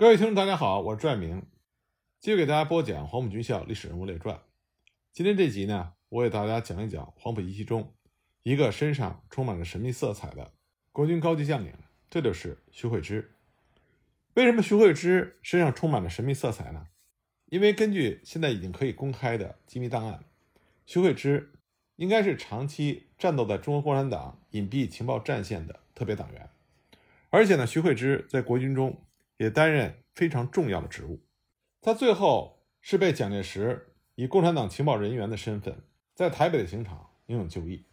各位听众，大家好，我是拽明，继续给大家播讲黄埔军校历史人物列传。今天这集呢，我给大家讲一讲黄埔一期中一个身上充满着神秘色彩的国军高级将领，这就是徐慧之。为什么徐慧之身上充满了神秘色彩呢？因为根据现在已经可以公开的机密档案，徐慧之应该是长期战斗在中国共产党隐蔽情报战线的特别党员，而且呢，徐慧之在国军中。也担任非常重要的职务，他最后是被蒋介石以共产党情报人员的身份在台北的刑场英勇就义。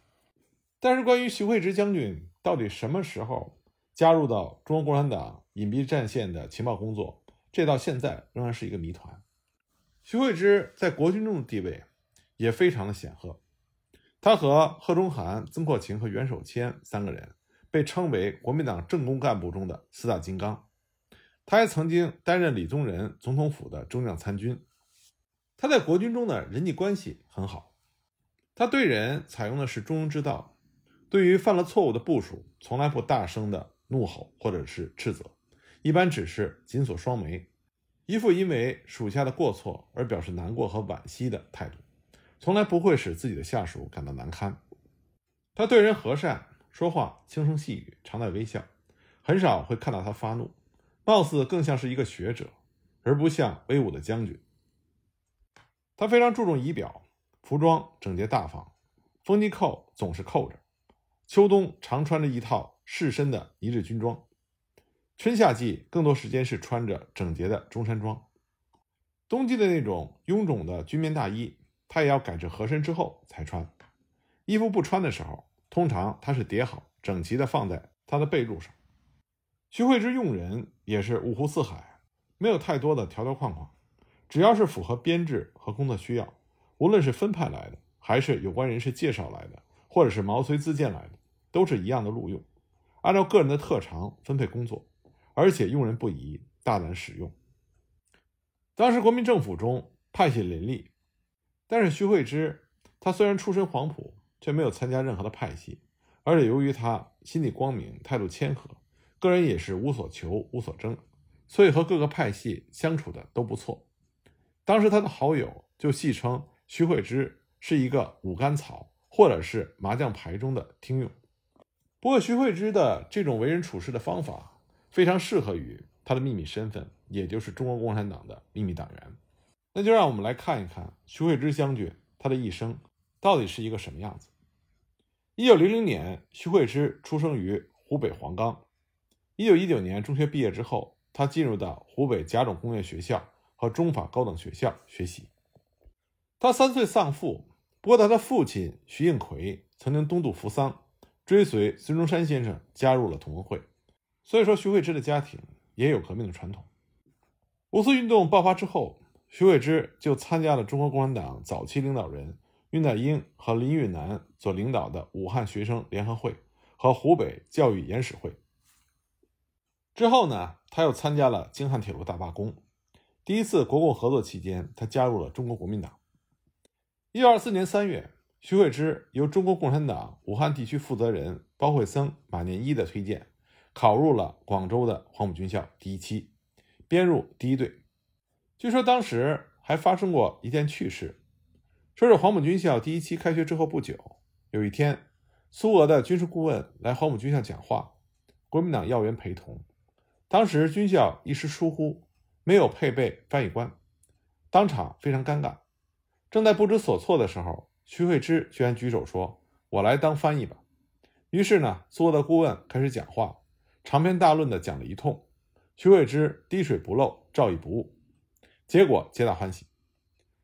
但是，关于徐慧之将军到底什么时候加入到中国共产党隐蔽战线的情报工作，这到现在仍然是一个谜团。徐慧之在国军中的地位也非常的显赫，他和贺中涵、曾扩情和袁守谦三个人被称为国民党政工干部中的四大金刚。他还曾经担任李宗仁总统府的中将参军，他在国军中的人际关系很好，他对人采用的是中庸之道，对于犯了错误的部属，从来不大声的怒吼或者是斥责，一般只是紧锁双眉，一副因为属下的过错而表示难过和惋惜的态度，从来不会使自己的下属感到难堪。他对人和善，说话轻声细语，常带微笑，很少会看到他发怒。貌似更像是一个学者，而不像威武的将军。他非常注重仪表，服装整洁大方，风衣扣总是扣着。秋冬常穿着一套适身的一日军装，春夏季更多时间是穿着整洁的中山装。冬季的那种臃肿的军棉大衣，他也要改制合身之后才穿。衣服不穿的时候，通常他是叠好整齐的放在他的被褥上。徐慧之用人也是五湖四海，没有太多的条条框框，只要是符合编制和工作需要，无论是分派来的，还是有关人士介绍来的，或者是毛遂自荐来的，都是一样的录用，按照个人的特长分配工作，而且用人不疑，大胆使用。当时国民政府中派系林立，但是徐慧之他虽然出身黄埔，却没有参加任何的派系，而且由于他心地光明，态度谦和。个人也是无所求、无所争，所以和各个派系相处的都不错。当时他的好友就戏称徐慧之是一个五甘草，或者是麻将牌中的听用。不过，徐慧之的这种为人处事的方法非常适合于他的秘密身份，也就是中国共产党的秘密党员。那就让我们来看一看徐慧之将军他的一生到底是一个什么样子。一九零零年，徐慧之出生于湖北黄冈。一九一九年中学毕业之后，他进入到湖北甲种工业学校和中法高等学校学习。他三岁丧父，不过他的父亲徐应奎曾经东渡扶桑，追随孙中山先生加入了同盟会，所以说徐慧之的家庭也有革命的传统。五四运动爆发之后，徐慧之就参加了中国共产党早期领导人恽代英和林育南所领导的武汉学生联合会和湖北教育研史会。之后呢，他又参加了京汉铁路大罢工。第一次国共合作期间，他加入了中国国民党。一九二四年三月，徐慧之由中国共产党武汉地区负责人包惠僧、马念一的推荐，考入了广州的黄埔军校第一期，编入第一队。据说当时还发生过一件趣事，说是黄埔军校第一期开学之后不久，有一天，苏俄的军事顾问来黄埔军校讲话，国民党要员陪同。当时军校一时疏忽，没有配备翻译官，当场非常尴尬。正在不知所措的时候，徐慧之居然举手说：“我来当翻译吧。”于是呢，苏俄的顾问开始讲话，长篇大论的讲了一通。徐慧之滴水不漏，照译不误，结果皆大欢喜。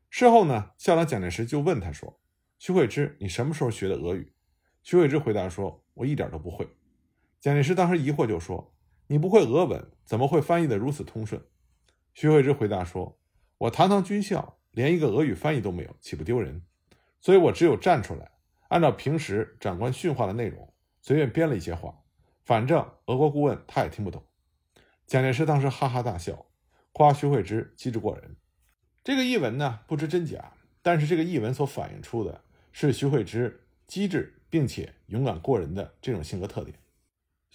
事后呢，校长蒋介石就问他说：“徐慧之，你什么时候学的俄语？”徐慧之回答说：“我一点都不会。”蒋介石当时疑惑就说。你不会俄文，怎么会翻译的如此通顺？徐慧之回答说：“我堂堂军校，连一个俄语翻译都没有，岂不丢人？所以我只有站出来，按照平时长官训话的内容，随便编了一些话。反正俄国顾问他也听不懂。”蒋介石当时哈哈大笑，夸徐慧之机智过人。这个译文呢，不知真假，但是这个译文所反映出的是徐慧之机智并且勇敢过人的这种性格特点。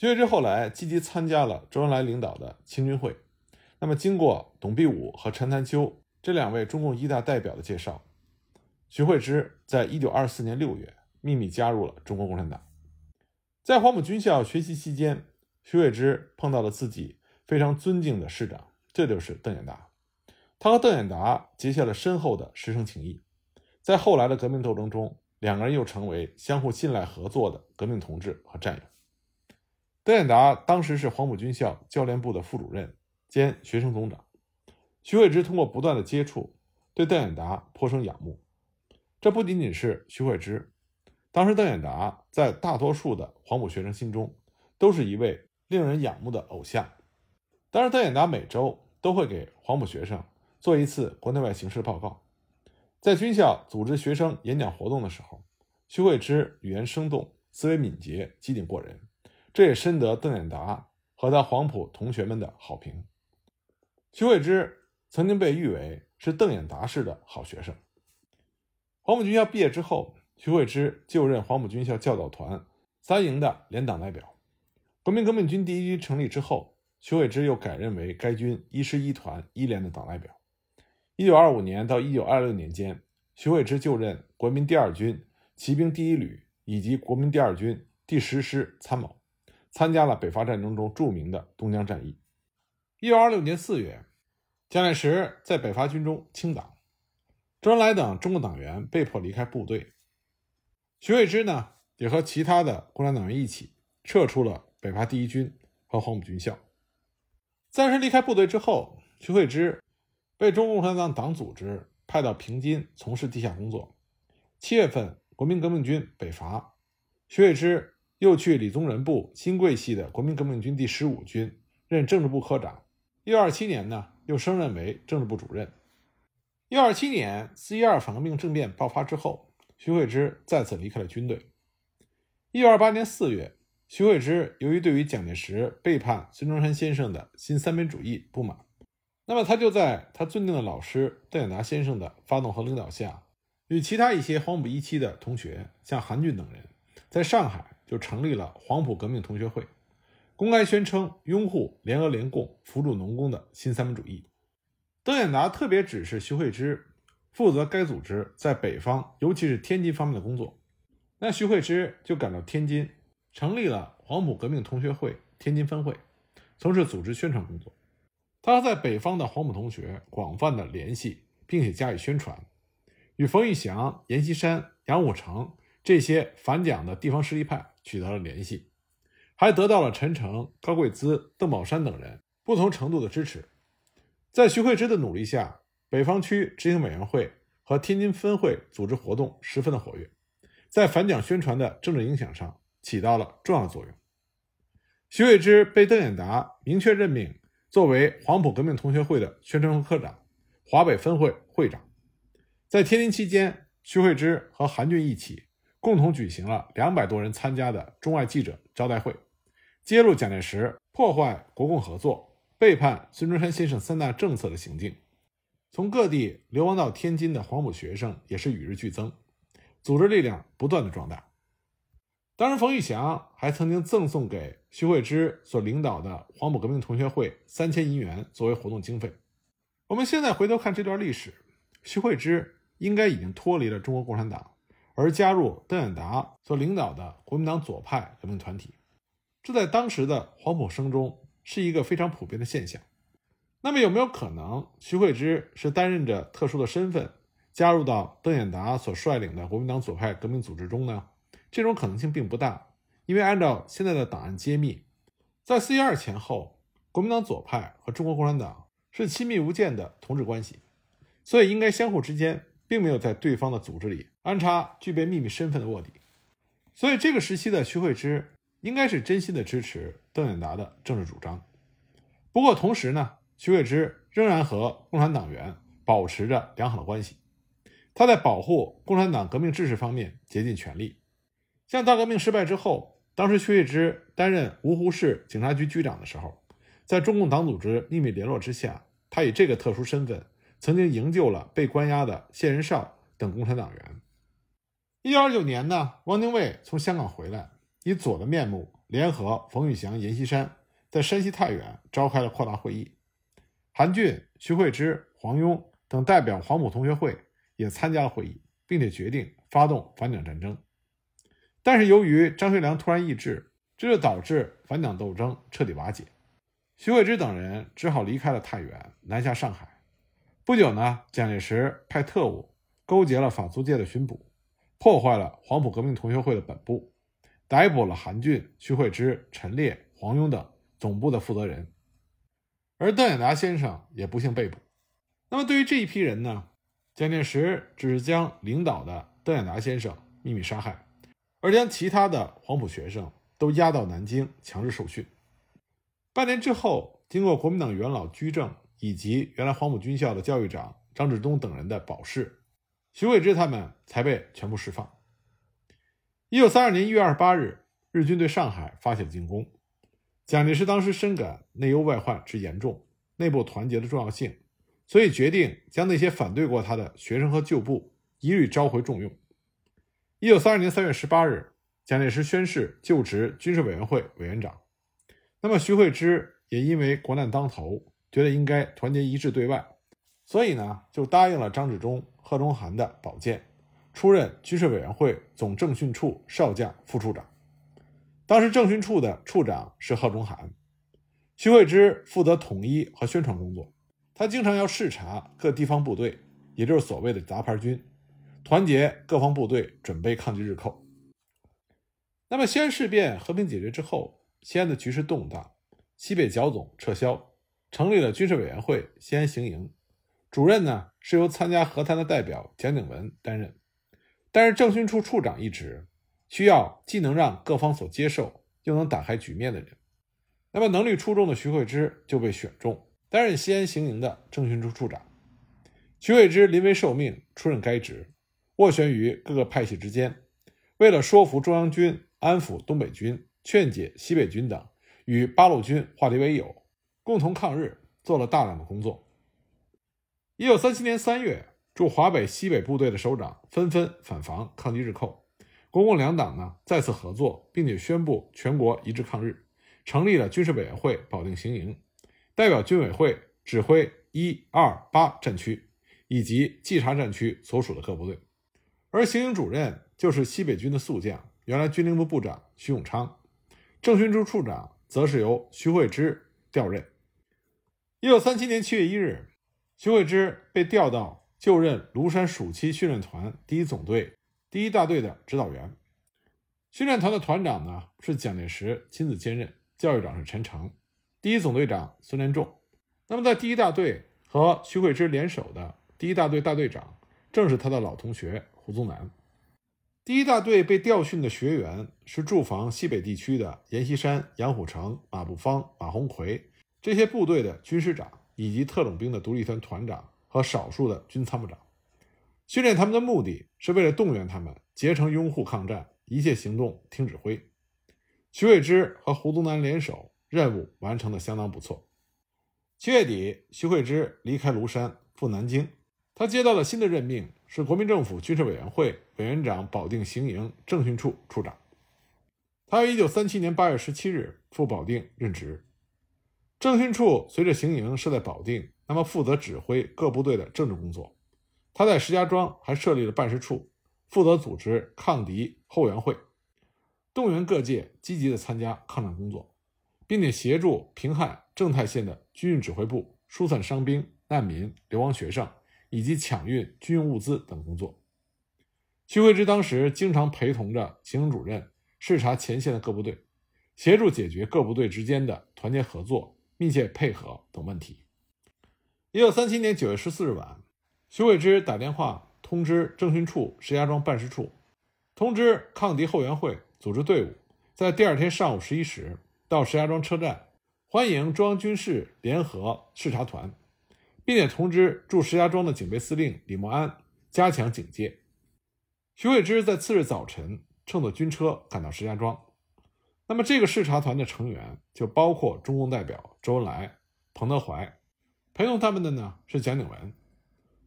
徐慧之后来积极参加了周恩来领导的青军会，那么，经过董必武和陈潭秋这两位中共一大代表的介绍，徐惠之在一九二四年六月秘密加入了中国共产党。在黄埔军校学习期间，徐惠之碰到了自己非常尊敬的师长，这就是邓演达。他和邓演达结下了深厚的师生情谊，在后来的革命斗争中，两个人又成为相互信赖合作的革命同志和战友。邓演达当时是黄埔军校教练部的副主任兼学生总长，徐惠之通过不断的接触，对邓演达颇生仰慕。这不仅仅是徐惠之，当时邓演达在大多数的黄埔学生心中都是一位令人仰慕的偶像。当然，邓演达每周都会给黄埔学生做一次国内外形势报告。在军校组织学生演讲活动的时候，徐惠之语言生动，思维敏捷，机警过人。这也深得邓演达和他黄埔同学们的好评。徐惠之曾经被誉为是邓演达式的好学生。黄埔军校毕业之后，徐惠之就任黄埔军校教导团三营的连党代表。国民革命军第一军成立之后，徐惠之又改任为该军一师一团一连的党代表。一九二五年到一九二六年间，徐惠之就任国民第二军骑兵第一旅以及国民第二军第十师参谋。参加了北伐战争中著名的东江战役。一九二六年四月，蒋介石在北伐军中清党，周恩来等中共党员被迫离开部队。徐惠之呢，也和其他的共产党员一起撤出了北伐第一军和黄埔军校。暂时离开部队之后，徐惠之被中国共产党党组织派到平津从事地下工作。七月份，国民革命军北伐，徐惠之。又去李宗仁部新桂系的国民革命军第十五军任政治部科长。一九二七年呢，又升任为政治部主任。一九二七年四一二反革命政变爆发之后，徐慧之再次离开了军队。一九二八年四月，徐慧之由于对于蒋介石背叛孙中山先生的新三民主义不满，那么他就在他尊敬的老师邓演达先生的发动和领导下，与其他一些黄埔一期的同学，像韩俊等人，在上海。就成立了黄埔革命同学会，公开宣称拥护联俄联共、扶助农工的新三民主义。邓演达特别指示徐惠之负责该组织在北方，尤其是天津方面的工作。那徐惠之就赶到天津，成立了黄埔革命同学会天津分会，从事组织宣传工作。他在北方的黄埔同学广泛的联系，并且加以宣传，与冯玉祥、阎锡山、杨虎城这些反蒋的地方势力派。取得了联系，还得到了陈诚、高贵滋、邓宝山等人不同程度的支持。在徐慧之的努力下，北方区执行委员会和天津分会组织活动十分的活跃，在反蒋宣传的政治影响上起到了重要作用。徐慧之被邓演达明确任命作为黄埔革命同学会的宣传科科长、华北分会会长。在天津期间，徐慧之和韩俊一起。共同举行了两百多人参加的中外记者招待会，揭露蒋介石破坏国共合作、背叛孙中山先生三大政策的行径。从各地流亡到天津的黄埔学生也是与日俱增，组织力量不断的壮大。当时，冯玉祥还曾经赠送给徐慧之所领导的黄埔革命同学会三千银元作为活动经费。我们现在回头看这段历史，徐惠之应该已经脱离了中国共产党。而加入邓演达所领导的国民党左派革命团体，这在当时的黄埔生中是一个非常普遍的现象。那么，有没有可能徐惠之是担任着特殊的身份，加入到邓演达所率领的国民党左派革命组织中呢？这种可能性并不大，因为按照现在的档案揭秘，在四一二前后，国民党左派和中国共产党是亲密无间的同志关系，所以应该相互之间。并没有在对方的组织里安插具备秘密身份的卧底，所以这个时期的徐惠之应该是真心的支持邓演达的政治主张。不过同时呢，徐惠之仍然和共产党员保持着良好的关系，他在保护共产党革命志士方面竭尽全力。像大革命失败之后，当时徐惠之担任芜湖市警察局局长的时候，在中共党组织秘密联络之下，他以这个特殊身份。曾经营救了被关押的谢仁绍等共产党员。一九二九年呢，汪精卫从香港回来，以左的面目联合冯玉祥、阎锡山，在山西太原召开了扩大会议，韩俊、徐惠之、黄庸等代表黄埔同学会也参加了会议，并且决定发动反蒋战争。但是由于张学良突然易帜，这就导致反蒋斗争彻底瓦解。徐惠之等人只好离开了太原，南下上海。不久呢，蒋介石派特务勾结了法租界的巡捕，破坏了黄埔革命同学会的本部，逮捕了韩俊、徐慧之、陈烈、黄庸等总部的负责人。而邓演达先生也不幸被捕。那么，对于这一批人呢，蒋介石只是将领导的邓演达先生秘密杀害，而将其他的黄埔学生都押到南京强制受训。半年之后，经过国民党元老居正以及原来黄埔军校的教育长张治中等人的保释，徐惠之他们才被全部释放。一九三二年一月二十八日，日军对上海发起了进攻。蒋介石当时深感内忧外患之严重，内部团结的重要性，所以决定将那些反对过他的学生和旧部一律召回重用。一九三二年三月十八日，蒋介石宣誓就职军事委员会委员长。那么徐惠之也因为国难当头，觉得应该团结一致对外，所以呢就答应了张治中、贺中涵的保荐，出任军事委员会总政训处少将副处长。当时政训处的处长是贺中涵，徐惠之负责统一和宣传工作。他经常要视察各地方部队，也就是所谓的杂牌军，团结各方部队，准备抗击日寇。那么西安事变和平解决之后，西安的局势动荡，西北剿总撤销，成立了军事委员会西安行营，主任呢是由参加和谈的代表蒋鼎文担任，但是政训处处长一职。需要既能让各方所接受，又能打开局面的人。那么能力出众的徐惠之就被选中担任西安行营的政训处处长。徐惠之临危受命出任该职，斡旋于各个派系之间，为了说服中央军、安抚东北军、劝解西北军等，与八路军化敌为友，共同抗日，做了大量的工作。一九三七年三月，驻华北、西北部队的首长纷纷返防抗击日寇。国共两党呢再次合作，并且宣布全国一致抗日，成立了军事委员会保定行营，代表军委会指挥一二八战区以及冀察战区所属的各部队，而行营主任就是西北军的宿将，原来军令部部长徐永昌，政训处处长则是由徐惠之调任。一九三七年七月一日，徐惠之被调到就任庐山暑期训练团第一总队。第一大队的指导员，训练团的团长呢是蒋介石亲自兼任，教育长是陈诚，第一总队长孙连仲。那么在第一大队和徐惠之联手的第一大队大队长，正是他的老同学胡宗南。第一大队被调训的学员是驻防西北地区的阎锡山、杨虎城、马步芳、马鸿逵这些部队的军师长，以及特种兵的独立团团长和少数的军参谋长。训练他们的目的是为了动员他们结成拥护抗战，一切行动听指挥。徐惠之和胡宗南联手，任务完成的相当不错。七月底，徐惠之离开庐山赴南京，他接到了新的任命，是国民政府军事委员会委员长保定行营政训处处长。他于一九三七年八月十七日赴保定任职。政训处随着行营设在保定，那么负责指挥各部队的政治工作。他在石家庄还设立了办事处，负责组织抗敌后援会，动员各界积极的参加抗战工作，并且协助平汉正太县的军运指挥部疏散伤兵、难民、流亡学生以及抢运军用物资等工作。徐惠之当时经常陪同着行营主任视察前线的各部队，协助解决各部队之间的团结合作、密切配合等问题。一九三七年九月十四日晚。徐惠之打电话通知政训处石家庄办事处，通知抗敌后援会组织队伍，在第二天上午十一时到石家庄车站，欢迎中央军事联合视察团，并且通知驻石家庄的警备司令李默安加强警戒。徐惠之在次日早晨乘坐军车赶到石家庄，那么这个视察团的成员就包括中共代表周恩来、彭德怀，陪同他们的呢是蒋鼎文。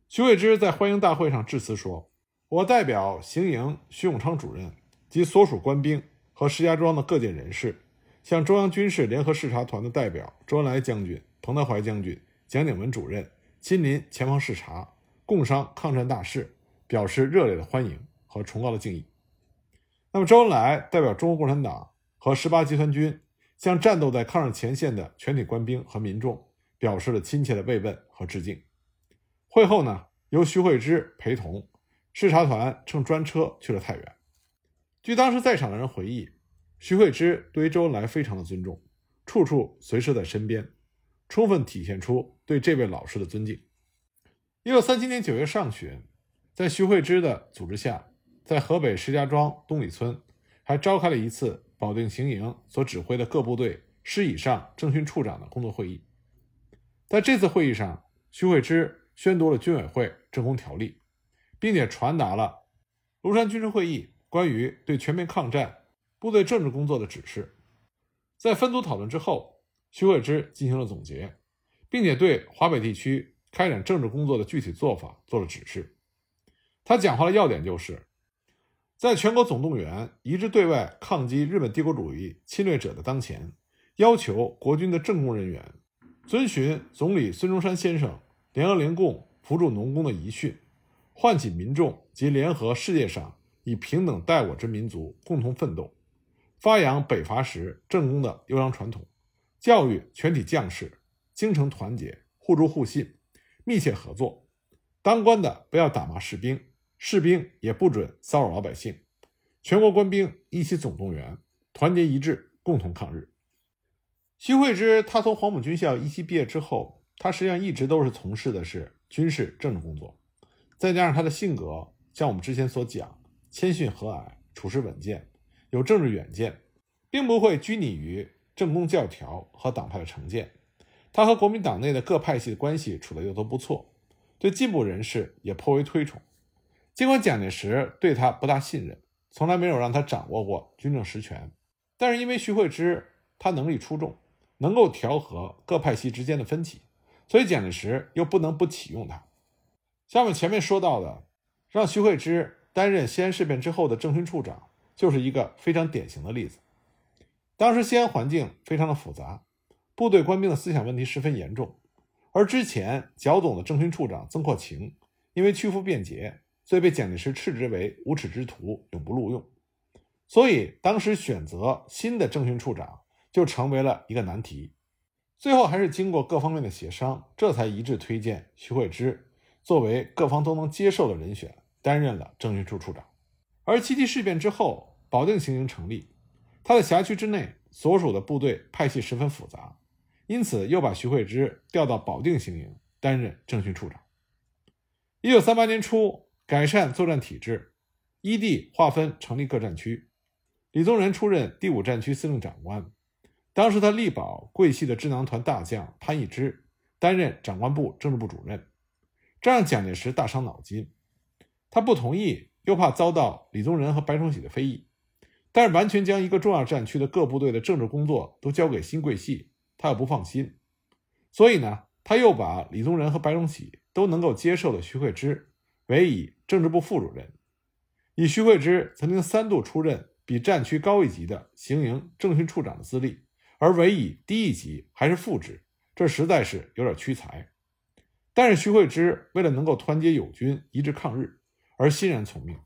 徐惠之在欢迎大会上致辞说：“我代表行营徐永昌主任及所属官兵和石家庄的各界人士，向中央军事联合视察团的代表周恩来将军、彭德怀将军蒋鼎文主任亲临前方视察，共商抗战大事，表示热烈的欢迎和崇高的敬意。那么，周恩来代表中国共产党和十八集团军，向战斗在抗日前线的全体官兵和民众表示了亲切的慰问和致敬。会后呢，由徐惠之陪同视察团乘专车去了太原。据当时在场的人回忆，徐惠之对于周恩来非常的尊重，处处随时在身边，充分体现出对这位老师的尊敬。一九三七年九月上旬，在徐惠之的组织下，在河北石家庄东里村还召开了一次保定行营所指挥的各部队师以上政训处长的工作会议。在这次会议上，徐慧之宣读了军委会政工条例，并且传达了庐山军事会议关于对全面抗战部队政治工作的指示。在分组讨论之后，徐慧之进行了总结，并且对华北地区开展政治工作的具体做法做了指示。他讲话的要点就是，在全国总动员、一致对外抗击日本帝国主义侵略者的当前，要求国军的政工人员遵循总理孙中山先生。联合联共扶助农工的遗训，唤起民众及联合世界上以平等待我之民族共同奋斗，发扬北伐时政工的优良传统，教育全体将士精诚团结、互助互信、密切合作。当官的不要打骂士兵，士兵也不准骚扰老百姓。全国官兵一起总动员，团结一致，共同抗日。徐惠之，他从黄埔军校一期毕业之后。他实际上一直都是从事的是军事政治工作，再加上他的性格，像我们之前所讲，谦逊和蔼，处事稳健，有政治远见，并不会拘泥于政工教条和党派的成见。他和国民党内的各派系的关系处得又都不错，对进步人士也颇为推崇。尽管蒋介石对他不大信任，从来没有让他掌握过军政实权，但是因为徐惠之他能力出众，能够调和各派系之间的分歧。所以蒋介石又不能不启用他。像我们前面说到的，让徐惠之担任西安事变之后的政训处长，就是一个非常典型的例子。当时西安环境非常的复杂，部队官兵的思想问题十分严重。而之前剿总的政训处长曾扩情，因为屈服便捷，所以被蒋介石斥之为无耻之徒，永不录用。所以当时选择新的政训处长就成为了一个难题。最后还是经过各方面的协商，这才一致推荐徐惠之作为各方都能接受的人选，担任了政训处处长。而七七事变之后，保定行营成立，他的辖区之内所属的部队派系十分复杂，因此又把徐惠之调到保定行营担任政训处长。一九三八年初，改善作战体制，依地划分成立各战区，李宗仁出任第五战区司令长官。当时他力保桂系的智囊团大将潘义之担任长官部政治部主任，这让蒋介石大伤脑筋。他不同意，又怕遭到李宗仁和白崇禧的非议，但是完全将一个重要战区的各部队的政治工作都交给新桂系，他又不放心。所以呢，他又把李宗仁和白崇禧都能够接受的徐惠之委以政治部副主任，以徐惠之曾经三度出任比战区高一级的行营政训处长的资历。而委以低一级还是副职，这实在是有点屈才。但是徐惠之为了能够团结友军，一致抗日，而欣然从命。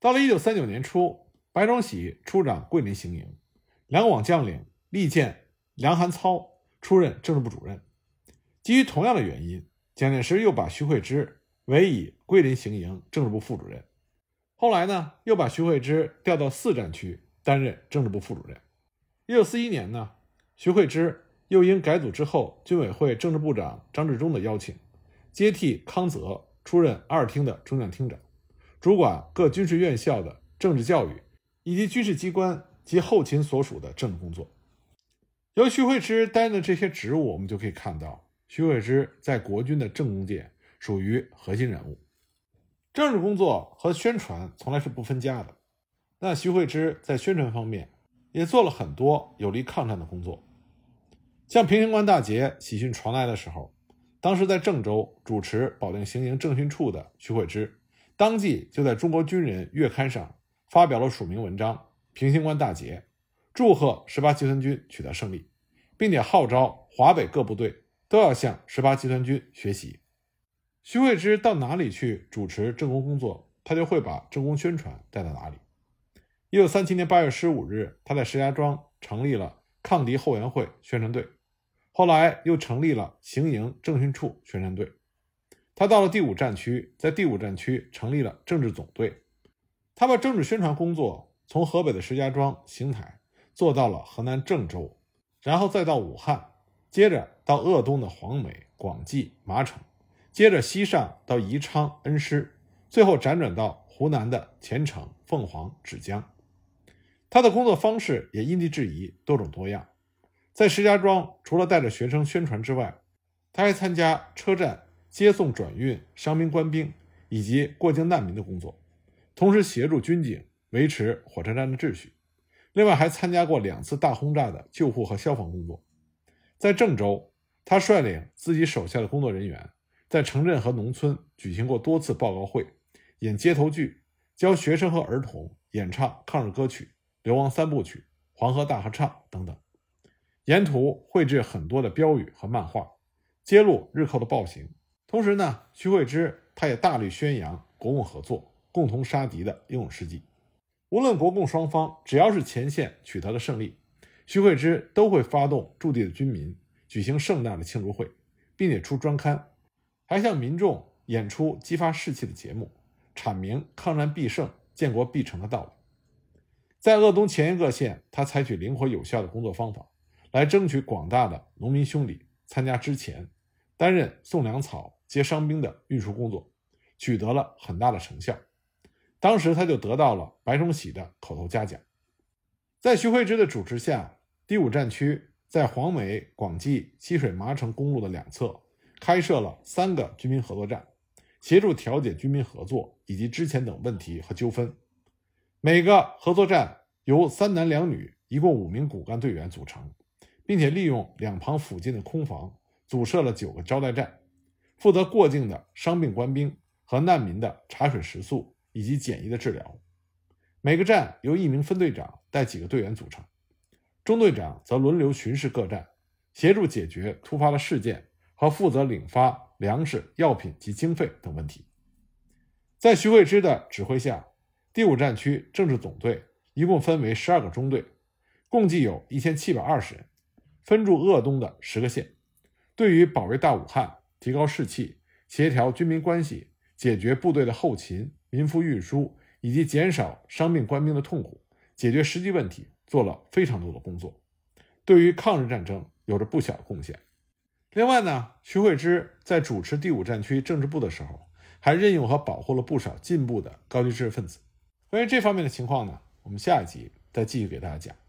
到了一九三九年初，白崇禧出掌桂林行营，两广将领力荐梁寒操出任政治部主任。基于同样的原因，蒋介石又把徐惠之委以桂林行营政治部副主任。后来呢，又把徐惠之调到四战区担任政治部副主任。一九四一年呢，徐惠之又因改组之后，军委会政治部长张治中的邀请，接替康泽出任二厅的中将厅长，主管各军事院校的政治教育以及军事机关及后勤所属的政治工作。由徐惠之担任的这些职务，我们就可以看到，徐惠之在国军的政工界属于核心人物。政治工作和宣传从来是不分家的。那徐惠之在宣传方面。也做了很多有利抗战的工作，像平型关大捷喜讯传来的时候，当时在郑州主持保定行营政训处的徐惠之，当即就在中国军人月刊上发表了署名文章《平型关大捷》，祝贺十八集团军取得胜利，并且号召华北各部队都要向十八集团军学习。徐慧之到哪里去主持政工工作，他就会把政工宣传带到哪里。一九三七年八月十五日，他在石家庄成立了抗敌后援会宣传队，后来又成立了行营政训处宣传队。他到了第五战区，在第五战区成立了政治总队。他把政治宣传工作从河北的石家庄、邢台做到了河南郑州，然后再到武汉，接着到鄂东的黄梅、广济、麻城，接着西上到宜昌、恩施，最后辗转到湖南的虔诚、凤凰、芷江。他的工作方式也因地制宜、多种多样。在石家庄，除了带着学生宣传之外，他还参加车站接送转运伤兵官兵以及过境难民的工作。同时协助军警维持火车站的秩序，另外还参加过两次大轰炸的救护和消防工作。在郑州，他率领自己手下的工作人员，在城镇和农村举行过多次报告会，演街头剧，教学生和儿童演唱抗日歌曲《流亡三部曲》《黄河大合唱》等等。沿途绘制很多的标语和漫画，揭露日寇的暴行。同时呢，徐慧之他也大力宣扬国共合作。共同杀敌的英勇事迹，无论国共双方只要是前线取得了胜利，徐慧之都会发动驻地的军民举行盛大的庆祝会，并且出专刊，还向民众演出激发士气的节目，阐明抗战必胜、建国必成的道理。在鄂东前沿各县，他采取灵活有效的工作方法，来争取广大的农民兄弟参加之前担任送粮草、接伤兵的运输工作，取得了很大的成效。当时他就得到了白崇禧的口头嘉奖。在徐慧之的主持下，第五战区在黄梅、广济、西水、麻城公路的两侧开设了三个军民合作站，协助调解军民合作以及之前等问题和纠纷。每个合作站由三男两女，一共五名骨干队员组成，并且利用两旁附近的空房，组设了九个招待站，负责过境的伤病官兵和难民的茶水食宿。以及简易的治疗。每个站由一名分队长带几个队员组成，中队长则轮流巡视各站，协助解决突发的事件和负责领发粮食、药品及经费等问题。在徐慧之的指挥下，第五战区政治总队一共分为十二个中队，共计有一千七百二十人，分驻鄂东的十个县。对于保卫大武汉、提高士气、协调军民关系、解决部队的后勤。民夫运输以及减少伤病官兵的痛苦，解决实际问题，做了非常多的工作，对于抗日战争有着不小的贡献。另外呢，徐慧芝在主持第五战区政治部的时候，还任用和保护了不少进步的高级知识分子。关于这方面的情况呢，我们下一集再继续给大家讲。